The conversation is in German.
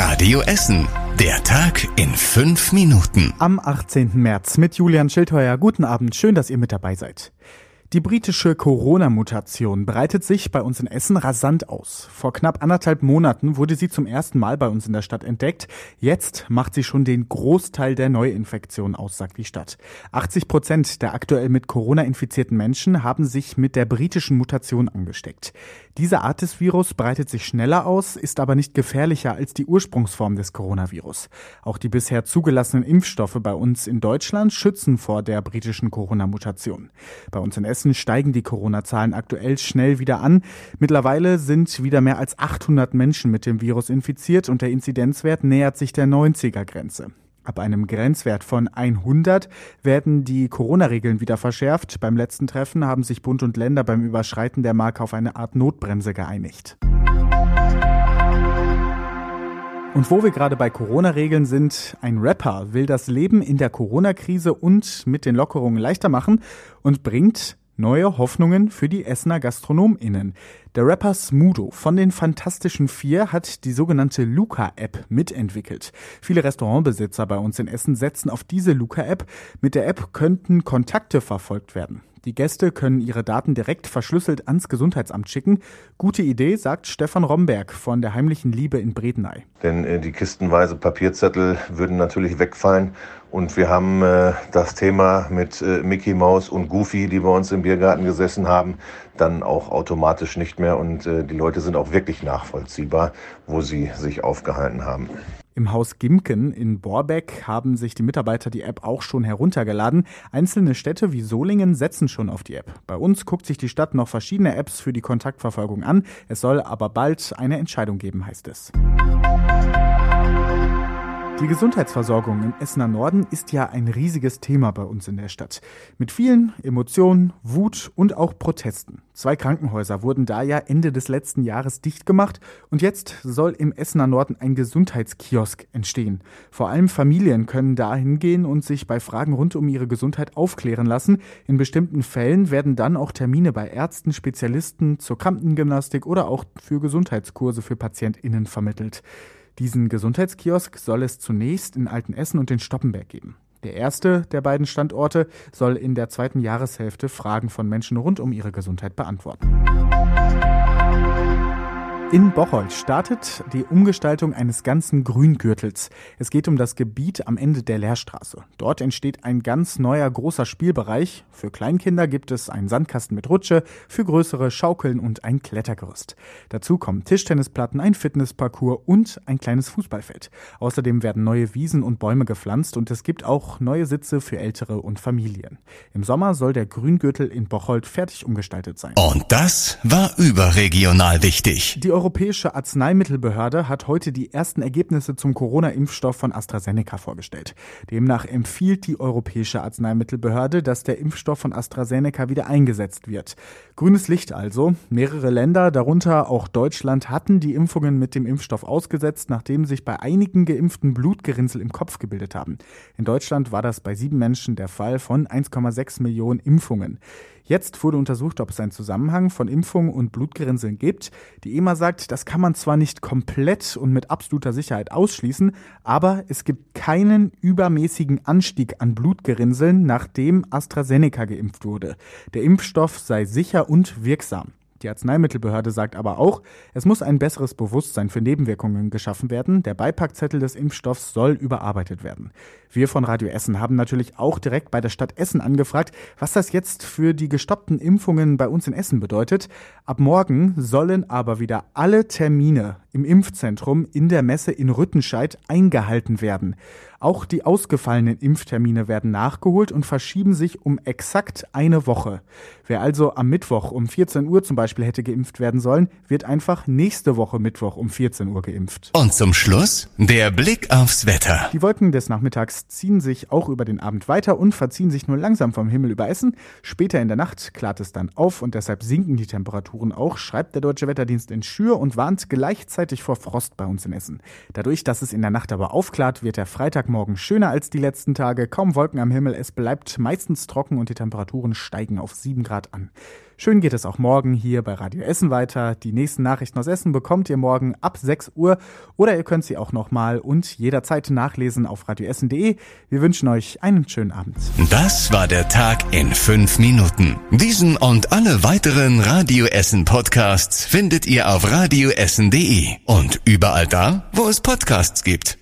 Radio Essen. Der Tag in fünf Minuten. Am 18. März mit Julian Schildheuer. Guten Abend. Schön, dass ihr mit dabei seid. Die britische Corona-Mutation breitet sich bei uns in Essen rasant aus. Vor knapp anderthalb Monaten wurde sie zum ersten Mal bei uns in der Stadt entdeckt. Jetzt macht sie schon den Großteil der Neuinfektionen aus, sagt die Stadt. 80 Prozent der aktuell mit Corona infizierten Menschen haben sich mit der britischen Mutation angesteckt. Diese Art des Virus breitet sich schneller aus, ist aber nicht gefährlicher als die Ursprungsform des Coronavirus. Auch die bisher zugelassenen Impfstoffe bei uns in Deutschland schützen vor der britischen Corona-Mutation. Bei uns in Essen Hessen steigen die Corona-Zahlen aktuell schnell wieder an. Mittlerweile sind wieder mehr als 800 Menschen mit dem Virus infiziert und der Inzidenzwert nähert sich der 90er-Grenze. Ab einem Grenzwert von 100 werden die Corona-Regeln wieder verschärft. Beim letzten Treffen haben sich Bund und Länder beim Überschreiten der Marke auf eine Art Notbremse geeinigt. Und wo wir gerade bei Corona-Regeln sind, ein Rapper will das Leben in der Corona-Krise und mit den Lockerungen leichter machen und bringt Neue Hoffnungen für die Essener GastronomInnen. Der Rapper Smudo von den Fantastischen Vier hat die sogenannte Luca-App mitentwickelt. Viele Restaurantbesitzer bei uns in Essen setzen auf diese Luca-App. Mit der App könnten Kontakte verfolgt werden. Die Gäste können ihre Daten direkt verschlüsselt ans Gesundheitsamt schicken. Gute Idee, sagt Stefan Romberg von der Heimlichen Liebe in Bredeney. Denn äh, die kistenweise Papierzettel würden natürlich wegfallen. Und wir haben äh, das Thema mit äh, Mickey Mouse und Goofy, die bei uns im Biergarten gesessen haben, dann auch automatisch nicht mehr. Und äh, die Leute sind auch wirklich nachvollziehbar, wo sie sich aufgehalten haben. Im Haus Gimken in Borbeck haben sich die Mitarbeiter die App auch schon heruntergeladen. Einzelne Städte wie Solingen setzen schon auf die App. Bei uns guckt sich die Stadt noch verschiedene Apps für die Kontaktverfolgung an. Es soll aber bald eine Entscheidung geben, heißt es. Die Gesundheitsversorgung im Essener Norden ist ja ein riesiges Thema bei uns in der Stadt. Mit vielen Emotionen, Wut und auch Protesten. Zwei Krankenhäuser wurden da ja Ende des letzten Jahres dicht gemacht und jetzt soll im Essener Norden ein Gesundheitskiosk entstehen. Vor allem Familien können da hingehen und sich bei Fragen rund um ihre Gesundheit aufklären lassen. In bestimmten Fällen werden dann auch Termine bei Ärzten, Spezialisten zur Kramptengymnastik oder auch für Gesundheitskurse für PatientInnen vermittelt. Diesen Gesundheitskiosk soll es zunächst in Altenessen und in Stoppenberg geben. Der erste der beiden Standorte soll in der zweiten Jahreshälfte Fragen von Menschen rund um ihre Gesundheit beantworten. In Bocholt startet die Umgestaltung eines ganzen Grüngürtels. Es geht um das Gebiet am Ende der Lehrstraße. Dort entsteht ein ganz neuer großer Spielbereich. Für Kleinkinder gibt es einen Sandkasten mit Rutsche, für größere Schaukeln und ein Klettergerüst. Dazu kommen Tischtennisplatten, ein Fitnessparcours und ein kleines Fußballfeld. Außerdem werden neue Wiesen und Bäume gepflanzt und es gibt auch neue Sitze für Ältere und Familien. Im Sommer soll der Grüngürtel in Bocholt fertig umgestaltet sein. Und das war überregional wichtig. Die Europäische Arzneimittelbehörde hat heute die ersten Ergebnisse zum Corona-Impfstoff von AstraZeneca vorgestellt. Demnach empfiehlt die Europäische Arzneimittelbehörde, dass der Impfstoff von AstraZeneca wieder eingesetzt wird. Grünes Licht also. Mehrere Länder, darunter auch Deutschland, hatten die Impfungen mit dem Impfstoff ausgesetzt, nachdem sich bei einigen Geimpften Blutgerinnsel im Kopf gebildet haben. In Deutschland war das bei sieben Menschen der Fall von 1,6 Millionen Impfungen. Jetzt wurde untersucht, ob es einen Zusammenhang von Impfungen und Blutgerinnseln gibt. Die EMA sagt, das kann man zwar nicht komplett und mit absoluter Sicherheit ausschließen, aber es gibt keinen übermäßigen Anstieg an Blutgerinnseln, nachdem AstraZeneca geimpft wurde. Der Impfstoff sei sicher und wirksam. Die Arzneimittelbehörde sagt aber auch, es muss ein besseres Bewusstsein für Nebenwirkungen geschaffen werden. Der Beipackzettel des Impfstoffs soll überarbeitet werden. Wir von Radio Essen haben natürlich auch direkt bei der Stadt Essen angefragt, was das jetzt für die gestoppten Impfungen bei uns in Essen bedeutet. Ab morgen sollen aber wieder alle Termine im Impfzentrum in der Messe in Rüttenscheid eingehalten werden. Auch die ausgefallenen Impftermine werden nachgeholt und verschieben sich um exakt eine Woche. Wer also am Mittwoch um 14 Uhr zum Beispiel hätte geimpft werden sollen, wird einfach nächste Woche Mittwoch um 14 Uhr geimpft. Und zum Schluss der Blick aufs Wetter. Die Wolken des Nachmittags ziehen sich auch über den Abend weiter und verziehen sich nur langsam vom Himmel über Essen. Später in der Nacht klart es dann auf und deshalb sinken die Temperaturen auch, schreibt der Deutsche Wetterdienst in Schür und warnt gleichzeitig vor Frost bei uns in Essen. Dadurch, dass es in der Nacht aber aufklart, wird der Freitag Sonntagmorgen schöner als die letzten Tage. Kaum Wolken am Himmel. Es bleibt meistens trocken und die Temperaturen steigen auf 7 Grad an. Schön geht es auch morgen hier bei Radio Essen weiter. Die nächsten Nachrichten aus Essen bekommt ihr morgen ab 6 Uhr oder ihr könnt sie auch nochmal und jederzeit nachlesen auf radioessen.de. Wir wünschen euch einen schönen Abend. Das war der Tag in 5 Minuten. Diesen und alle weiteren Radio Essen Podcasts findet ihr auf radioessen.de und überall da, wo es Podcasts gibt.